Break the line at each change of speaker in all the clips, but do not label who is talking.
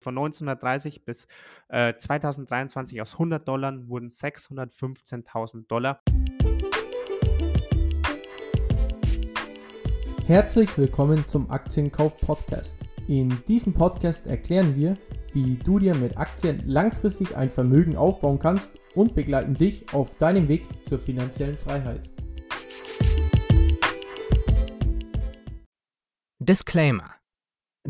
Von 1930 bis äh, 2023 aus 100 Dollar wurden 615.000 Dollar.
Herzlich willkommen zum Aktienkauf Podcast. In diesem Podcast erklären wir, wie du dir mit Aktien langfristig ein Vermögen aufbauen kannst und begleiten dich auf deinem Weg zur finanziellen Freiheit.
Disclaimer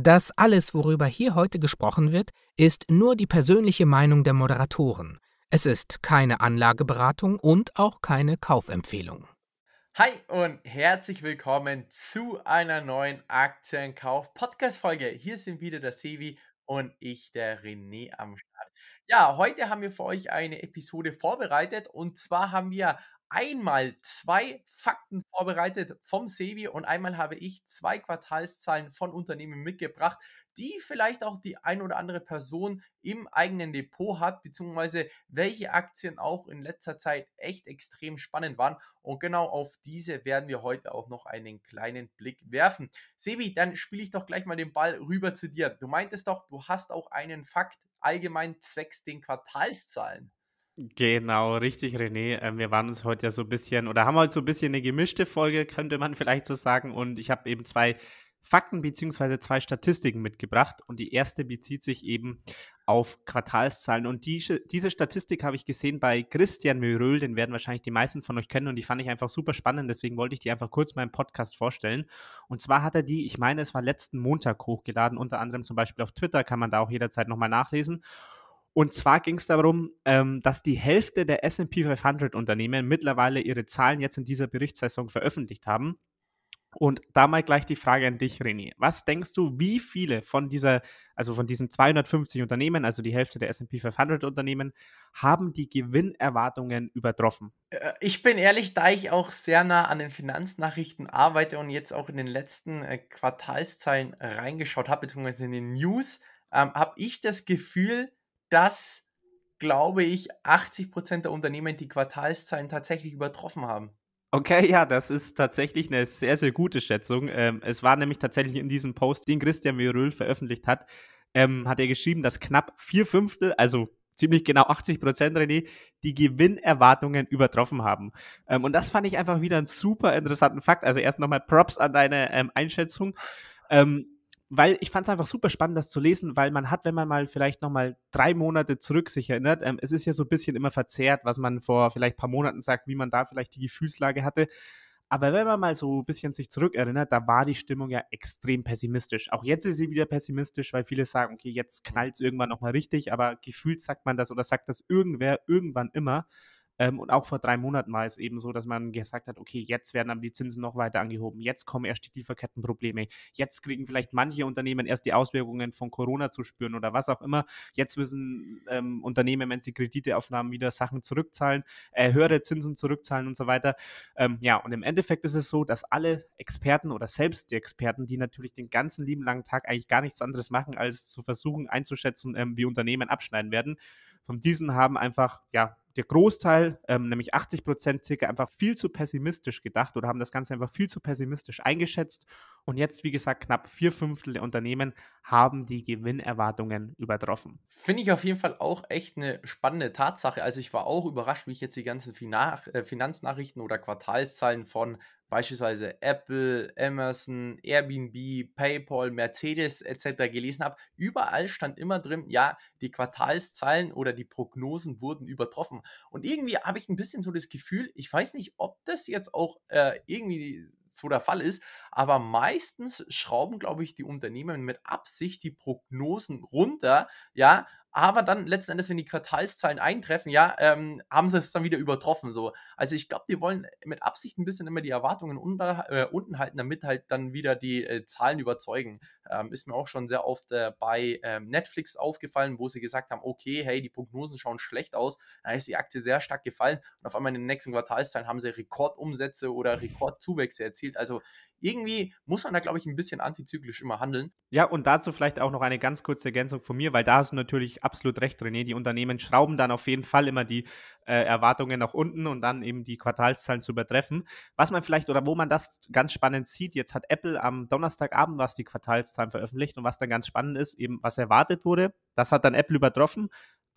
das alles, worüber hier heute gesprochen wird, ist nur die persönliche Meinung der Moderatoren. Es ist keine Anlageberatung und auch keine Kaufempfehlung.
Hi und herzlich willkommen zu einer neuen Aktienkauf-Podcast-Folge. Hier sind wieder der Sevi und ich, der René am Start. Ja, heute haben wir für euch eine Episode vorbereitet und zwar haben wir einmal zwei Fakten vorbereitet vom Sevi und einmal habe ich zwei Quartalszahlen von Unternehmen mitgebracht, die vielleicht auch die ein oder andere Person im eigenen Depot hat, beziehungsweise welche Aktien auch in letzter Zeit echt extrem spannend waren. Und genau auf diese werden wir heute auch noch einen kleinen Blick werfen. Sebi, dann spiele ich doch gleich mal den Ball rüber zu dir. Du meintest doch, du hast auch einen Fakt allgemein zwecks den Quartalszahlen.
Genau, richtig, René. Ähm, wir waren uns heute ja so ein bisschen, oder haben heute so ein bisschen eine gemischte Folge, könnte man vielleicht so sagen. Und ich habe eben zwei Fakten bzw. zwei Statistiken mitgebracht. Und die erste bezieht sich eben auf Quartalszahlen. Und die, diese Statistik habe ich gesehen bei Christian Möröl, den werden wahrscheinlich die meisten von euch kennen. Und die fand ich einfach super spannend. Deswegen wollte ich die einfach kurz im Podcast vorstellen. Und zwar hat er die, ich meine, es war letzten Montag hochgeladen, unter anderem zum Beispiel auf Twitter, kann man da auch jederzeit nochmal nachlesen. Und zwar ging es darum, ähm, dass die Hälfte der SP 500 Unternehmen mittlerweile ihre Zahlen jetzt in dieser Berichtssaison veröffentlicht haben. Und da mal gleich die Frage an dich, René. Was denkst du, wie viele von dieser, also von diesen 250 Unternehmen, also die Hälfte der SP 500 Unternehmen, haben die Gewinnerwartungen übertroffen?
Äh, ich bin ehrlich, da ich auch sehr nah an den Finanznachrichten arbeite und jetzt auch in den letzten äh, Quartalszahlen reingeschaut habe, beziehungsweise in den News, ähm, habe ich das Gefühl, dass, glaube ich, 80% der Unternehmen die Quartalszahlen tatsächlich übertroffen haben.
Okay, ja, das ist tatsächlich eine sehr, sehr gute Schätzung. Ähm, es war nämlich tatsächlich in diesem Post, den Christian Mürül veröffentlicht hat, ähm, hat er geschrieben, dass knapp vier Fünftel, also ziemlich genau 80 Prozent, René, die Gewinnerwartungen übertroffen haben. Ähm, und das fand ich einfach wieder einen super interessanten Fakt. Also erst nochmal Props an deine ähm, Einschätzung. Ähm, weil ich fand es einfach super spannend, das zu lesen, weil man hat, wenn man mal vielleicht nochmal drei Monate zurück sich erinnert, ähm, es ist ja so ein bisschen immer verzerrt, was man vor vielleicht ein paar Monaten sagt, wie man da vielleicht die Gefühlslage hatte. Aber wenn man mal so ein bisschen sich zurückerinnert, da war die Stimmung ja extrem pessimistisch. Auch jetzt ist sie wieder pessimistisch, weil viele sagen, okay, jetzt knallt es irgendwann nochmal richtig, aber gefühlt sagt man das oder sagt das irgendwer irgendwann immer. Ähm, und auch vor drei Monaten war es eben so, dass man gesagt hat, okay, jetzt werden aber die Zinsen noch weiter angehoben, jetzt kommen erst die Lieferkettenprobleme, jetzt kriegen vielleicht manche Unternehmen erst die Auswirkungen von Corona zu spüren oder was auch immer. Jetzt müssen ähm, Unternehmen, wenn sie Kredite aufnahmen, wieder Sachen zurückzahlen, äh, höhere Zinsen zurückzahlen und so weiter. Ähm, ja, und im Endeffekt ist es so, dass alle Experten oder selbst die Experten, die natürlich den ganzen lieben langen Tag eigentlich gar nichts anderes machen, als zu versuchen einzuschätzen, ähm, wie Unternehmen abschneiden werden, von diesen haben einfach, ja, der Großteil, ähm, nämlich 80 Prozent circa, einfach viel zu pessimistisch gedacht oder haben das Ganze einfach viel zu pessimistisch eingeschätzt. Und jetzt, wie gesagt, knapp vier Fünftel der Unternehmen haben die Gewinnerwartungen übertroffen.
Finde ich auf jeden Fall auch echt eine spannende Tatsache. Also ich war auch überrascht, wie ich jetzt die ganzen äh, Finanznachrichten oder Quartalszahlen von beispielsweise Apple, Amazon, Airbnb, PayPal, Mercedes etc. gelesen habe, überall stand immer drin, ja, die Quartalszahlen oder die Prognosen wurden übertroffen. Und irgendwie habe ich ein bisschen so das Gefühl, ich weiß nicht, ob das jetzt auch äh, irgendwie so der Fall ist, aber meistens schrauben, glaube ich, die Unternehmen mit Absicht die Prognosen runter, ja, aber dann letzten Endes, wenn die Quartalszahlen eintreffen, ja, ähm, haben sie es dann wieder übertroffen. So. Also ich glaube, die wollen mit Absicht ein bisschen immer die Erwartungen unter, äh, unten halten, damit halt dann wieder die äh, Zahlen überzeugen. Ähm, ist mir auch schon sehr oft äh, bei ähm, Netflix aufgefallen, wo sie gesagt haben, okay, hey, die Prognosen schauen schlecht aus. Da ist die Aktie sehr stark gefallen und auf einmal in den nächsten Quartalszahlen haben sie Rekordumsätze oder Rekordzuwächse erzielt. Also irgendwie muss man da, glaube ich, ein bisschen antizyklisch immer handeln.
Ja, und dazu vielleicht auch noch eine ganz kurze Ergänzung von mir, weil da hast du natürlich absolut recht, René. Die Unternehmen schrauben dann auf jeden Fall immer die äh, Erwartungen nach unten und dann eben die Quartalszahlen zu übertreffen. Was man vielleicht oder wo man das ganz spannend sieht, jetzt hat Apple am Donnerstagabend was die Quartalszahlen veröffentlicht und was dann ganz spannend ist, eben was erwartet wurde, das hat dann Apple übertroffen.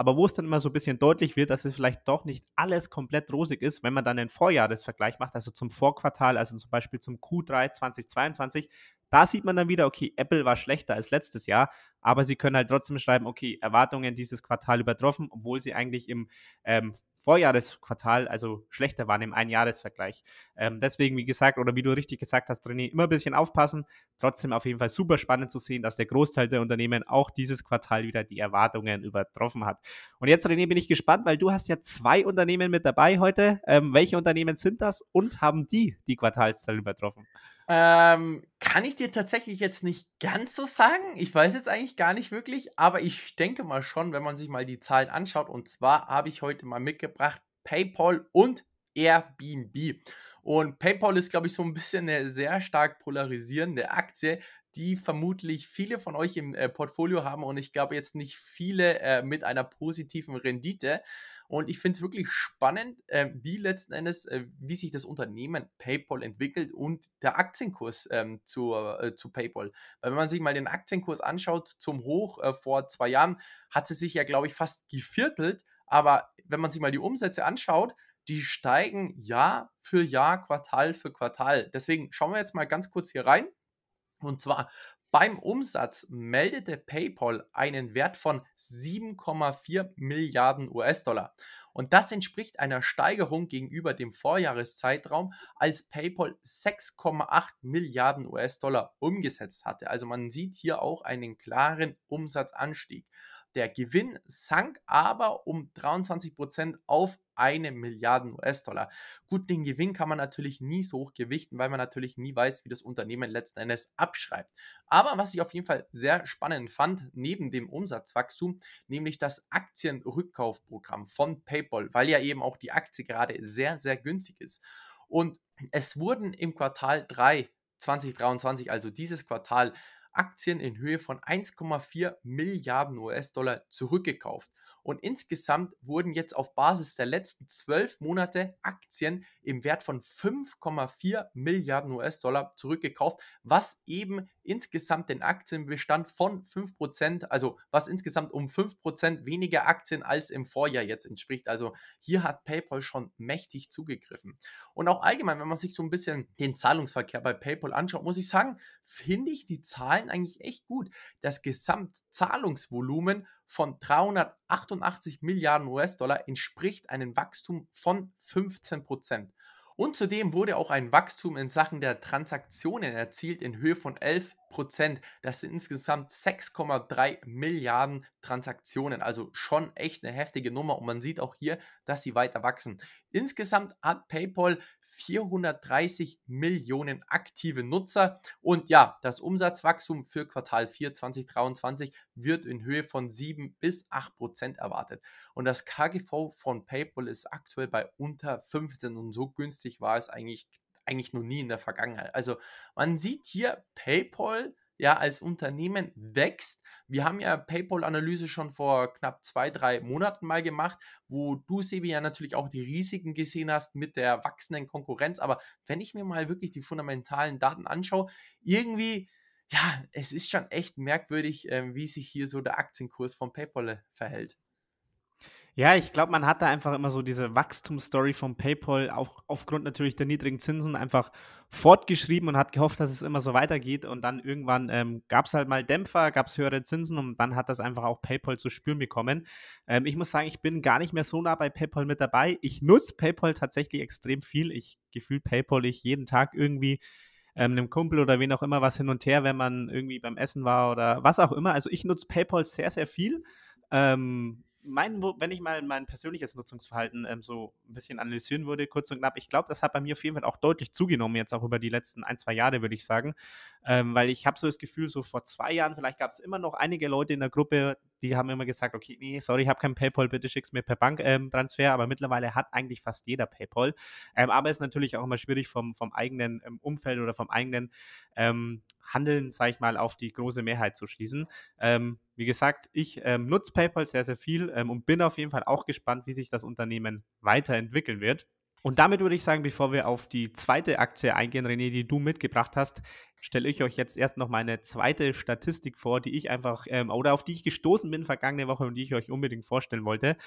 Aber wo es dann immer so ein bisschen deutlich wird, dass es vielleicht doch nicht alles komplett rosig ist, wenn man dann den Vorjahresvergleich macht, also zum Vorquartal, also zum Beispiel zum Q3 2022, da sieht man dann wieder, okay, Apple war schlechter als letztes Jahr, aber sie können halt trotzdem schreiben, okay, Erwartungen dieses Quartal übertroffen, obwohl sie eigentlich im ähm, Vorjahresquartal, also schlechter waren im Einjahresvergleich. Ähm, deswegen, wie gesagt, oder wie du richtig gesagt hast, René, immer ein bisschen aufpassen. Trotzdem auf jeden Fall super spannend zu sehen, dass der Großteil der Unternehmen auch dieses Quartal wieder die Erwartungen übertroffen hat. Und jetzt, René, bin ich gespannt, weil du hast ja zwei Unternehmen mit dabei heute. Ähm, welche Unternehmen sind das und haben die die Quartalszahl übertroffen?
Ähm, kann ich dir tatsächlich jetzt nicht ganz so sagen. Ich weiß jetzt eigentlich gar nicht wirklich, aber ich denke mal schon, wenn man sich mal die Zahlen anschaut. Und zwar habe ich heute mal mitgebracht PayPal und Airbnb. Und PayPal ist, glaube ich, so ein bisschen eine sehr stark polarisierende Aktie, die vermutlich viele von euch im äh, Portfolio haben und ich glaube jetzt nicht viele äh, mit einer positiven Rendite. Und ich finde es wirklich spannend, äh, wie letzten Endes, äh, wie sich das Unternehmen PayPal entwickelt und der Aktienkurs ähm, zu, äh, zu PayPal. Weil wenn man sich mal den Aktienkurs anschaut zum Hoch äh, vor zwei Jahren, hat sie sich ja, glaube ich, fast geviertelt. Aber wenn man sich mal die Umsätze anschaut, die steigen Jahr für Jahr, Quartal für Quartal. Deswegen schauen wir jetzt mal ganz kurz hier rein. Und zwar beim Umsatz meldete PayPal einen Wert von 7,4 Milliarden US-Dollar. Und das entspricht einer Steigerung gegenüber dem Vorjahreszeitraum, als PayPal 6,8 Milliarden US-Dollar umgesetzt hatte. Also man sieht hier auch einen klaren Umsatzanstieg. Der Gewinn sank aber um 23 Prozent auf eine Milliarde US-Dollar. Gut, den Gewinn kann man natürlich nie so hoch gewichten, weil man natürlich nie weiß, wie das Unternehmen letzten Endes abschreibt. Aber was ich auf jeden Fall sehr spannend fand, neben dem Umsatzwachstum, nämlich das Aktienrückkaufprogramm von PayPal, weil ja eben auch die Aktie gerade sehr, sehr günstig ist. Und es wurden im Quartal 3 2023, also dieses Quartal, Aktien in Höhe von 1,4 Milliarden US-Dollar zurückgekauft. Und insgesamt wurden jetzt auf Basis der letzten zwölf Monate Aktien im Wert von 5,4 Milliarden US-Dollar zurückgekauft, was eben insgesamt den Aktienbestand von 5%, also was insgesamt um 5% weniger Aktien als im Vorjahr jetzt entspricht. Also hier hat PayPal schon mächtig zugegriffen. Und auch allgemein, wenn man sich so ein bisschen den Zahlungsverkehr bei PayPal anschaut, muss ich sagen, finde ich die Zahlen eigentlich echt gut. Das Gesamtzahlungsvolumen von 388 Milliarden US-Dollar entspricht einem Wachstum von 15 Prozent. Und zudem wurde auch ein Wachstum in Sachen der Transaktionen erzielt in Höhe von 11 Prozent. Das sind insgesamt 6,3 Milliarden Transaktionen. Also schon echt eine heftige Nummer. Und man sieht auch hier, dass sie weiter wachsen. Insgesamt hat PayPal 430 Millionen aktive Nutzer. Und ja, das Umsatzwachstum für Quartal 4 2023 wird in Höhe von 7 bis 8 Prozent erwartet. Und das KGV von PayPal ist aktuell bei unter 15 und so günstig war es eigentlich eigentlich noch nie in der Vergangenheit. Also man sieht hier, PayPal ja als Unternehmen wächst. Wir haben ja PayPal-Analyse schon vor knapp zwei, drei Monaten mal gemacht, wo du, Sebi, ja natürlich auch die Risiken gesehen hast mit der wachsenden Konkurrenz. Aber wenn ich mir mal wirklich die fundamentalen Daten anschaue, irgendwie, ja, es ist schon echt merkwürdig, äh, wie sich hier so der Aktienkurs von PayPal äh, verhält.
Ja, ich glaube, man hat da einfach immer so diese Wachstumsstory von PayPal, auch aufgrund natürlich der niedrigen Zinsen, einfach fortgeschrieben und hat gehofft, dass es immer so weitergeht. Und dann irgendwann ähm, gab es halt mal Dämpfer, gab es höhere Zinsen und dann hat das einfach auch PayPal zu spüren bekommen. Ähm, ich muss sagen, ich bin gar nicht mehr so nah bei PayPal mit dabei. Ich nutze PayPal tatsächlich extrem viel. Ich gefühle PayPal ich jeden Tag irgendwie ähm, einem Kumpel oder wen auch immer was hin und her, wenn man irgendwie beim Essen war oder was auch immer. Also ich nutze PayPal sehr, sehr viel. Ähm, mein, wenn ich mal mein persönliches Nutzungsverhalten ähm, so ein bisschen analysieren würde, kurz und knapp, ich glaube, das hat bei mir auf jeden Fall auch deutlich zugenommen, jetzt auch über die letzten ein, zwei Jahre, würde ich sagen. Ähm, weil ich habe so das Gefühl, so vor zwei Jahren, vielleicht gab es immer noch einige Leute in der Gruppe, die haben immer gesagt, okay, nee, sorry, ich habe kein PayPal, bitte schick's mir per Banktransfer, ähm, aber mittlerweile hat eigentlich fast jeder PayPal. Ähm, aber es ist natürlich auch immer schwierig vom, vom eigenen ähm, Umfeld oder vom eigenen ähm, Handeln, sage ich mal, auf die große Mehrheit zu schließen. Ähm, wie gesagt, ich ähm, nutze PayPal sehr, sehr viel und bin auf jeden Fall auch gespannt, wie sich das Unternehmen weiterentwickeln wird. Und damit würde ich sagen, bevor wir auf die zweite Aktie eingehen, René, die du mitgebracht hast, stelle ich euch jetzt erst noch meine zweite Statistik vor, die ich einfach ähm, oder auf die ich gestoßen bin vergangene Woche und die ich euch unbedingt vorstellen wollte.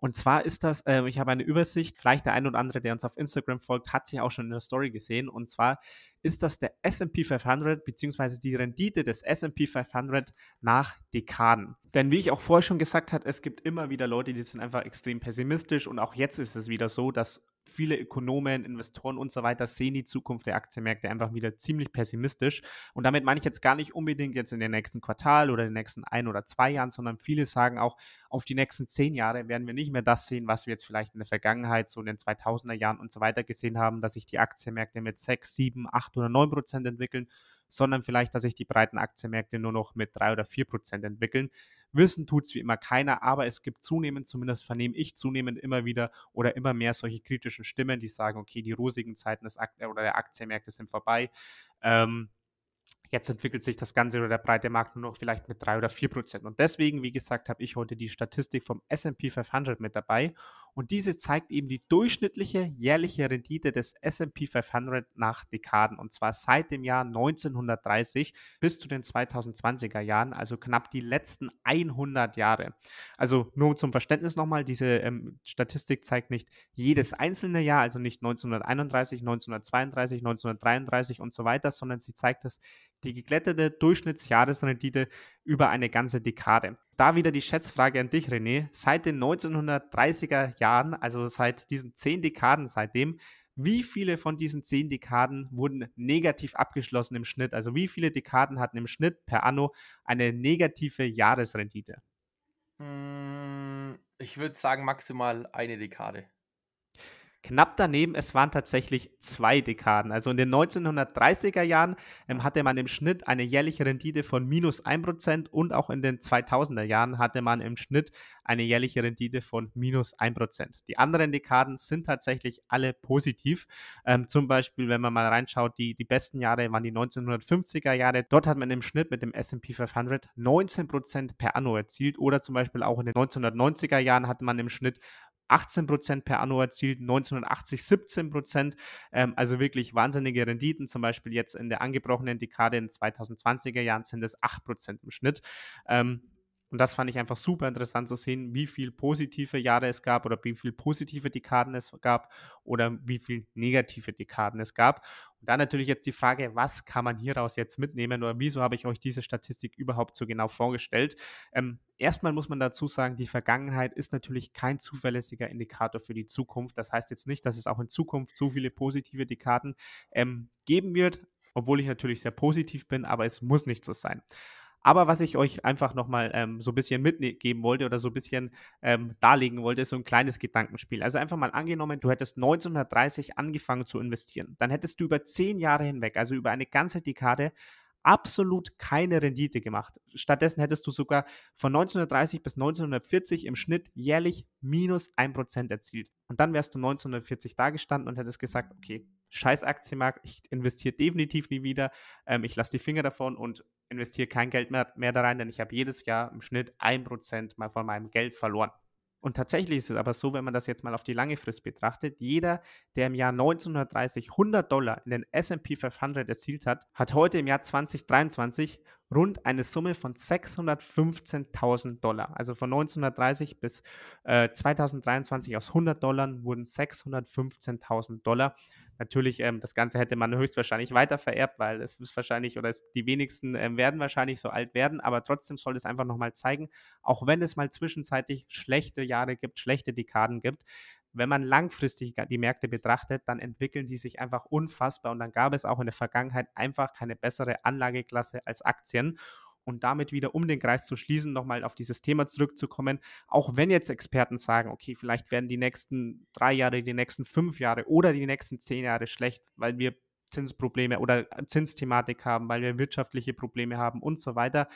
Und zwar ist das, äh, ich habe eine Übersicht, vielleicht der ein oder andere, der uns auf Instagram folgt, hat sie auch schon in der Story gesehen. Und zwar ist das der SP 500 beziehungsweise die Rendite des SP 500 nach Dekaden. Denn wie ich auch vorher schon gesagt habe, es gibt immer wieder Leute, die sind einfach extrem pessimistisch und auch jetzt ist es wieder so, dass viele Ökonomen, Investoren und so weiter sehen die Zukunft der Aktienmärkte einfach wieder ziemlich pessimistisch. Und damit meine ich jetzt gar nicht unbedingt jetzt in den nächsten Quartal oder den nächsten ein oder zwei Jahren, sondern viele sagen auch, auf die nächsten zehn Jahre werden wir nicht mehr das sehen, was wir jetzt vielleicht in der Vergangenheit, so in den 2000er Jahren und so weiter gesehen haben, dass sich die Aktienmärkte mit sechs, sieben, acht oder neun Prozent entwickeln, sondern vielleicht, dass sich die breiten Aktienmärkte nur noch mit drei oder vier Prozent entwickeln. Wissen tut es wie immer keiner, aber es gibt zunehmend, zumindest vernehme ich zunehmend immer wieder oder immer mehr solche kritischen Stimmen, die sagen, okay, die rosigen Zeiten des Akt oder der Aktienmärkte sind vorbei. Ähm, Jetzt entwickelt sich das Ganze oder der breite Markt nur noch vielleicht mit drei oder vier Prozent. Und deswegen, wie gesagt, habe ich heute die Statistik vom SP 500 mit dabei. Und diese zeigt eben die durchschnittliche jährliche Rendite des SP 500 nach Dekaden. Und zwar seit dem Jahr 1930 bis zu den 2020er Jahren, also knapp die letzten 100 Jahre. Also nur zum Verständnis nochmal, diese ähm, Statistik zeigt nicht jedes einzelne Jahr, also nicht 1931, 1932, 1933 und so weiter, sondern sie zeigt das die geglättete Durchschnittsjahresrendite über eine ganze Dekade. Da wieder die Schätzfrage an dich, René. Seit den 1930er Jahren, also seit diesen zehn Dekaden seitdem, wie viele von diesen zehn Dekaden wurden negativ abgeschlossen im Schnitt? Also wie viele Dekaden hatten im Schnitt per Anno eine negative Jahresrendite?
Hm, ich würde sagen maximal eine Dekade.
Knapp daneben, es waren tatsächlich zwei Dekaden. Also in den 1930er Jahren ähm, hatte man im Schnitt eine jährliche Rendite von minus 1% und auch in den 2000er Jahren hatte man im Schnitt eine jährliche Rendite von minus 1%. Die anderen Dekaden sind tatsächlich alle positiv. Ähm, zum Beispiel, wenn man mal reinschaut, die, die besten Jahre waren die 1950er Jahre. Dort hat man im Schnitt mit dem SP 500 19% per Anno erzielt oder zum Beispiel auch in den 1990er Jahren hatte man im Schnitt 18 Prozent per Anno erzielt, 1980 17 Prozent. Ähm, also wirklich wahnsinnige Renditen. Zum Beispiel jetzt in der angebrochenen Dekade in 2020er Jahren sind es 8 Prozent im Schnitt. Ähm, und das fand ich einfach super interessant zu sehen, wie viel positive Jahre es gab oder wie viel positive Dekaden es gab oder wie viel negative Dekaden es gab. Und dann natürlich jetzt die Frage, was kann man hieraus jetzt mitnehmen oder wieso habe ich euch diese Statistik überhaupt so genau vorgestellt? Ähm, erstmal muss man dazu sagen, die Vergangenheit ist natürlich kein zuverlässiger Indikator für die Zukunft. Das heißt jetzt nicht, dass es auch in Zukunft so viele positive Dekaden ähm, geben wird, obwohl ich natürlich sehr positiv bin, aber es muss nicht so sein. Aber was ich euch einfach nochmal ähm, so ein bisschen mitgeben wollte oder so ein bisschen ähm, darlegen wollte, ist so ein kleines Gedankenspiel. Also einfach mal angenommen, du hättest 1930 angefangen zu investieren. Dann hättest du über zehn Jahre hinweg, also über eine ganze Dekade, absolut keine Rendite gemacht. Stattdessen hättest du sogar von 1930 bis 1940 im Schnitt jährlich minus 1% erzielt. Und dann wärst du 1940 dagestanden und hättest gesagt, okay, scheiß Aktienmarkt, ich investiere definitiv nie wieder, ähm, ich lasse die Finger davon und investiere kein Geld mehr, mehr da rein, denn ich habe jedes Jahr im Schnitt 1% mal von meinem Geld verloren. Und tatsächlich ist es aber so, wenn man das jetzt mal auf die lange Frist betrachtet, jeder, der im Jahr 1930 100 Dollar in den S&P 500 erzielt hat, hat heute im Jahr 2023 rund eine Summe von 615.000 Dollar. Also von 1930 bis äh, 2023 aus 100 Dollar wurden 615.000 Dollar. Natürlich, ähm, das Ganze hätte man höchstwahrscheinlich weiter vererbt, weil es ist wahrscheinlich oder es, die wenigsten äh, werden wahrscheinlich so alt werden, aber trotzdem soll es einfach nochmal zeigen, auch wenn es mal zwischenzeitlich schlechte Jahre gibt, schlechte Dekaden gibt, wenn man langfristig die Märkte betrachtet, dann entwickeln die sich einfach unfassbar und dann gab es auch in der Vergangenheit einfach keine bessere Anlageklasse als Aktien. Und damit wieder, um den Kreis zu schließen, nochmal auf dieses Thema zurückzukommen, auch wenn jetzt Experten sagen, okay, vielleicht werden die nächsten drei Jahre, die nächsten fünf Jahre oder die nächsten zehn Jahre schlecht, weil wir Zinsprobleme oder Zinsthematik haben, weil wir wirtschaftliche Probleme haben und so weiter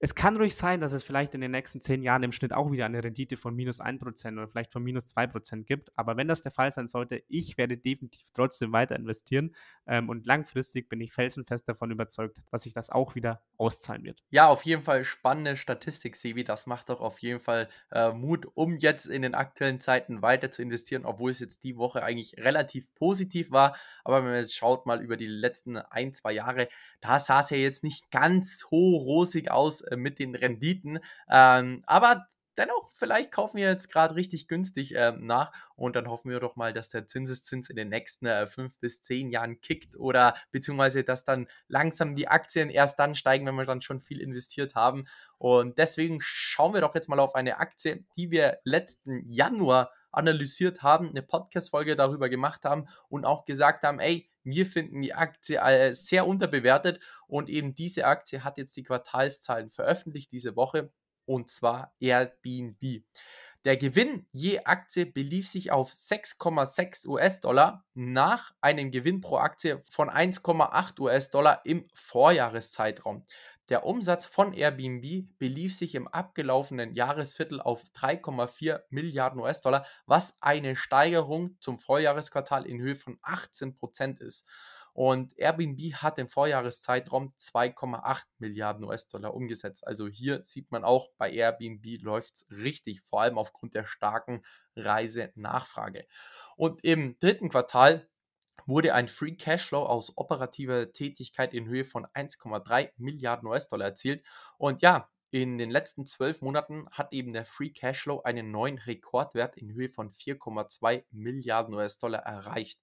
es kann ruhig sein, dass es vielleicht in den nächsten zehn Jahren im Schnitt auch wieder eine Rendite von minus 1% oder vielleicht von minus 2% gibt. Aber wenn das der Fall sein sollte, ich werde definitiv trotzdem weiter investieren. Ähm, und langfristig bin ich felsenfest davon überzeugt, dass sich das auch wieder auszahlen wird.
Ja, auf jeden Fall spannende Statistik, Sebi. Das macht doch auf jeden Fall äh, Mut, um jetzt in den aktuellen Zeiten weiter zu investieren, obwohl es jetzt die Woche eigentlich relativ positiv war. Aber wenn man jetzt schaut mal über die letzten ein, zwei Jahre, da sah es ja jetzt nicht ganz so rosig aus mit den Renditen. Ähm, aber dennoch, vielleicht kaufen wir jetzt gerade richtig günstig äh, nach und dann hoffen wir doch mal, dass der Zinseszins in den nächsten äh, fünf bis zehn Jahren kickt oder beziehungsweise, dass dann langsam die Aktien erst dann steigen, wenn wir dann schon viel investiert haben. Und deswegen schauen wir doch jetzt mal auf eine Aktie, die wir letzten Januar analysiert haben, eine Podcast-Folge darüber gemacht haben und auch gesagt haben, ey, wir finden die Aktie äh, sehr unterbewertet und eben diese Aktie hat jetzt die Quartalszahlen veröffentlicht diese Woche und zwar Airbnb. Der Gewinn je Aktie belief sich auf 6,6 US-Dollar nach einem Gewinn pro Aktie von 1,8 US-Dollar im Vorjahreszeitraum. Der Umsatz von Airbnb belief sich im abgelaufenen Jahresviertel auf 3,4 Milliarden US-Dollar, was eine Steigerung zum Vorjahresquartal in Höhe von 18 Prozent ist. Und Airbnb hat im Vorjahreszeitraum 2,8 Milliarden US-Dollar umgesetzt. Also hier sieht man auch, bei Airbnb läuft es richtig, vor allem aufgrund der starken Reisenachfrage. Und im dritten Quartal wurde ein Free Cashflow aus operativer Tätigkeit in Höhe von 1,3 Milliarden US-Dollar erzielt. Und ja, in den letzten zwölf Monaten hat eben der Free Cashflow einen neuen Rekordwert in Höhe von 4,2 Milliarden US-Dollar erreicht.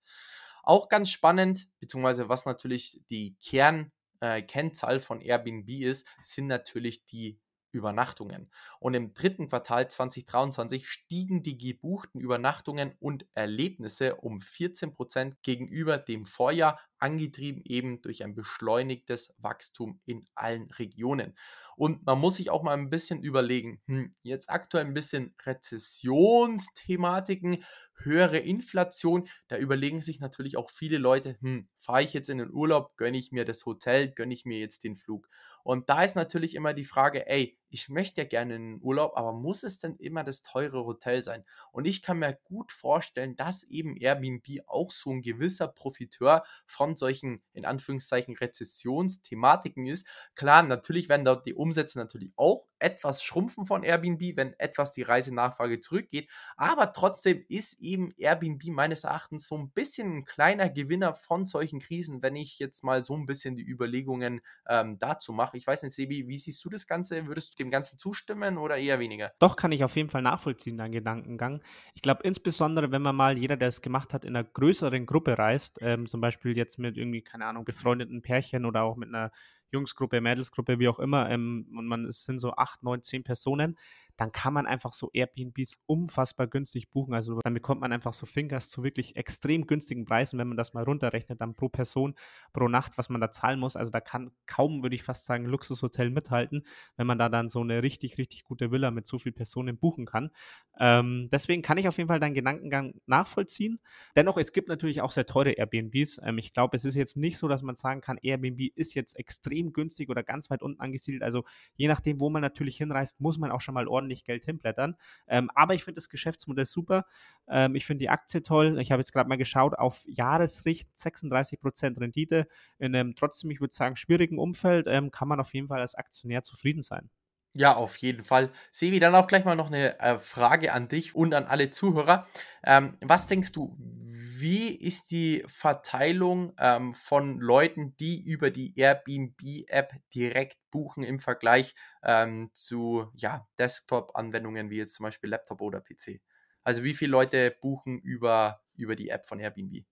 Auch ganz spannend, beziehungsweise was natürlich die Kernkennzahl äh, von Airbnb ist, sind natürlich die Übernachtungen. Und im dritten Quartal 2023 stiegen die gebuchten Übernachtungen und Erlebnisse um 14% gegenüber dem Vorjahr, angetrieben eben durch ein beschleunigtes Wachstum in allen Regionen. Und man muss sich auch mal ein bisschen überlegen, hm, jetzt aktuell ein bisschen Rezessionsthematiken, höhere Inflation, da überlegen sich natürlich auch viele Leute, hm, fahre ich jetzt in den Urlaub, gönne ich mir das Hotel, gönne ich mir jetzt den Flug. Und da ist natürlich immer die Frage, ey, ich möchte ja gerne in den Urlaub, aber muss es denn immer das teure Hotel sein? Und ich kann mir gut vorstellen, dass eben Airbnb auch so ein gewisser Profiteur von solchen, in Anführungszeichen, Rezessionsthematiken ist. Klar, natürlich werden dort die Umsätze natürlich auch etwas schrumpfen von Airbnb, wenn etwas die Reisenachfrage zurückgeht. Aber trotzdem ist eben Airbnb meines Erachtens so ein bisschen ein kleiner Gewinner von solchen Krisen, wenn ich jetzt mal so ein bisschen die Überlegungen ähm, dazu mache. Ich weiß nicht, Sebi, wie siehst du das Ganze? Würdest du dem Ganzen zustimmen oder eher weniger?
Doch, kann ich auf jeden Fall nachvollziehen, deinen Gedankengang. Ich glaube, insbesondere, wenn man mal jeder, der es gemacht hat, in einer größeren Gruppe reist, ähm, zum Beispiel jetzt mit irgendwie, keine Ahnung, befreundeten Pärchen oder auch mit einer Jungsgruppe, Mädelsgruppe, wie auch immer, ähm, und man es sind so acht, neun, zehn Personen, dann kann man einfach so Airbnbs unfassbar günstig buchen. Also dann bekommt man einfach so Fingers zu wirklich extrem günstigen Preisen, wenn man das mal runterrechnet, dann pro Person, pro Nacht, was man da zahlen muss. Also da kann kaum, würde ich fast sagen, Luxushotel mithalten, wenn man da dann so eine richtig, richtig gute Villa mit so vielen Personen buchen kann. Ähm, deswegen kann ich auf jeden Fall deinen Gedankengang nachvollziehen. Dennoch, es gibt natürlich auch sehr teure Airbnbs. Ähm, ich glaube, es ist jetzt nicht so, dass man sagen kann, Airbnb ist jetzt extrem günstig oder ganz weit unten angesiedelt. Also je nachdem, wo man natürlich hinreist, muss man auch schon mal ordentlich ordentlich Geld hinblättern. Ähm, aber ich finde das Geschäftsmodell super. Ähm, ich finde die Aktie toll. Ich habe jetzt gerade mal geschaut, auf Jahresricht 36% Rendite. In einem trotzdem, ich würde sagen, schwierigen Umfeld ähm, kann man auf jeden Fall als Aktionär zufrieden sein.
Ja, auf jeden Fall. Sevi, dann auch gleich mal noch eine äh, Frage an dich und an alle Zuhörer. Ähm, was denkst du, wie ist die Verteilung ähm, von Leuten, die über die Airbnb-App direkt buchen im Vergleich ähm, zu ja, Desktop-Anwendungen wie jetzt zum Beispiel Laptop oder PC? Also wie viele Leute buchen über, über die App von Airbnb?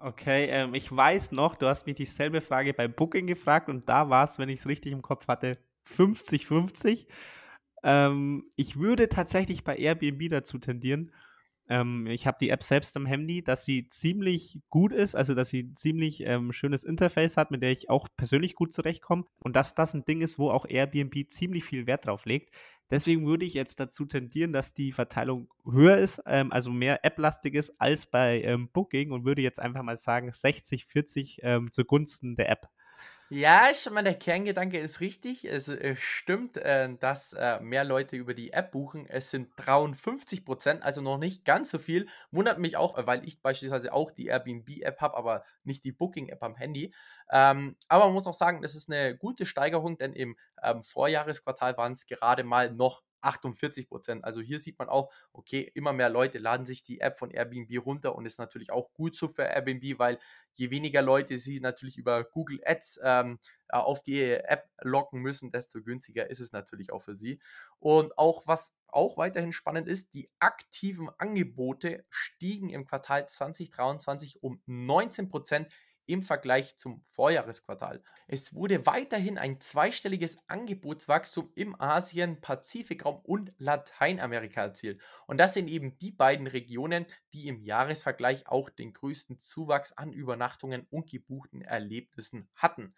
Okay, ähm, ich weiß noch, du hast mich dieselbe Frage bei Booking gefragt und da war es, wenn ich es richtig im Kopf hatte, 50-50. Ähm, ich würde tatsächlich bei Airbnb dazu tendieren. Ähm, ich habe die App selbst am Handy, dass sie ziemlich gut ist, also dass sie ziemlich ähm, schönes Interface hat, mit der ich auch persönlich gut zurechtkomme und dass das ein Ding ist, wo auch Airbnb ziemlich viel Wert drauf legt. Deswegen würde ich jetzt dazu tendieren, dass die Verteilung höher ist, ähm, also mehr App-lastig ist als bei ähm, Booking und würde jetzt einfach mal sagen 60-40 ähm, zugunsten der App.
Ja, schon mal der Kerngedanke ist richtig. Es äh, stimmt, äh, dass äh, mehr Leute über die App buchen. Es sind 53 Prozent, also noch nicht ganz so viel. Wundert mich auch, weil ich beispielsweise auch die Airbnb-App habe, aber nicht die Booking-App am Handy. Ähm, aber man muss auch sagen, das ist eine gute Steigerung, denn im ähm, Vorjahresquartal waren es gerade mal noch 48 Prozent. Also hier sieht man auch, okay, immer mehr Leute laden sich die App von Airbnb runter und ist natürlich auch gut so für Airbnb, weil je weniger Leute sie natürlich über Google Ads ähm, äh, auf die App locken müssen, desto günstiger ist es natürlich auch für sie. Und auch was auch weiterhin spannend ist, die aktiven Angebote stiegen im Quartal 2023 um 19 Prozent im Vergleich zum Vorjahresquartal. Es wurde weiterhin ein zweistelliges Angebotswachstum im Asien, Pazifikraum und Lateinamerika erzielt. Und das sind eben die beiden Regionen, die im Jahresvergleich auch den größten Zuwachs an Übernachtungen und gebuchten Erlebnissen hatten.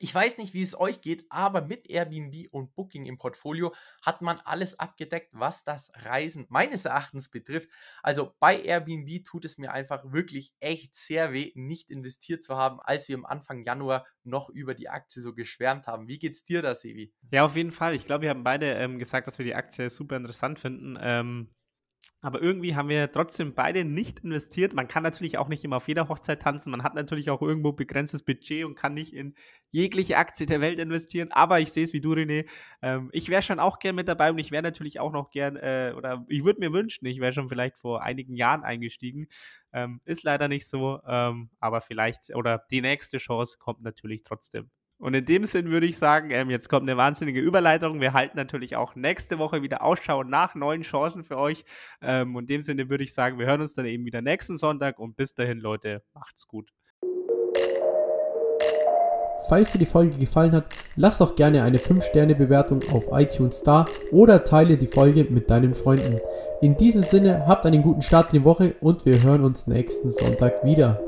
Ich weiß nicht, wie es euch geht, aber mit Airbnb und Booking im Portfolio hat man alles abgedeckt, was das Reisen meines Erachtens betrifft. Also bei Airbnb tut es mir einfach wirklich echt sehr weh, nicht investiert zu haben, als wir am Anfang Januar noch über die Aktie so geschwärmt haben. Wie geht's dir da, Sevi?
Ja, auf jeden Fall. Ich glaube, wir haben beide ähm, gesagt, dass wir die Aktie super interessant finden. Ähm, aber irgendwie haben wir trotzdem beide nicht investiert. Man kann natürlich auch nicht immer auf jeder Hochzeit tanzen. Man hat natürlich auch irgendwo begrenztes Budget und kann nicht in jegliche Aktie der Welt investieren. Aber ich sehe es wie du, René. Ähm, ich wäre schon auch gern mit dabei und ich wäre natürlich auch noch gern, äh, oder ich würde mir wünschen, ich wäre schon vielleicht vor einigen Jahren eingestiegen. Ähm, ist leider nicht so. Ähm, aber vielleicht, oder die nächste Chance kommt natürlich trotzdem. Und in dem Sinn würde ich sagen, ähm, jetzt kommt eine wahnsinnige Überleitung. Wir halten natürlich auch nächste Woche wieder Ausschau nach neuen Chancen für euch. Ähm, und in dem Sinne würde ich sagen, wir hören uns dann eben wieder nächsten Sonntag und bis dahin, Leute, macht's gut.
Falls dir die Folge gefallen hat, lass doch gerne eine 5-Sterne-Bewertung auf iTunes da oder teile die Folge mit deinen Freunden. In diesem Sinne, habt einen guten Start in die Woche und wir hören uns nächsten Sonntag wieder.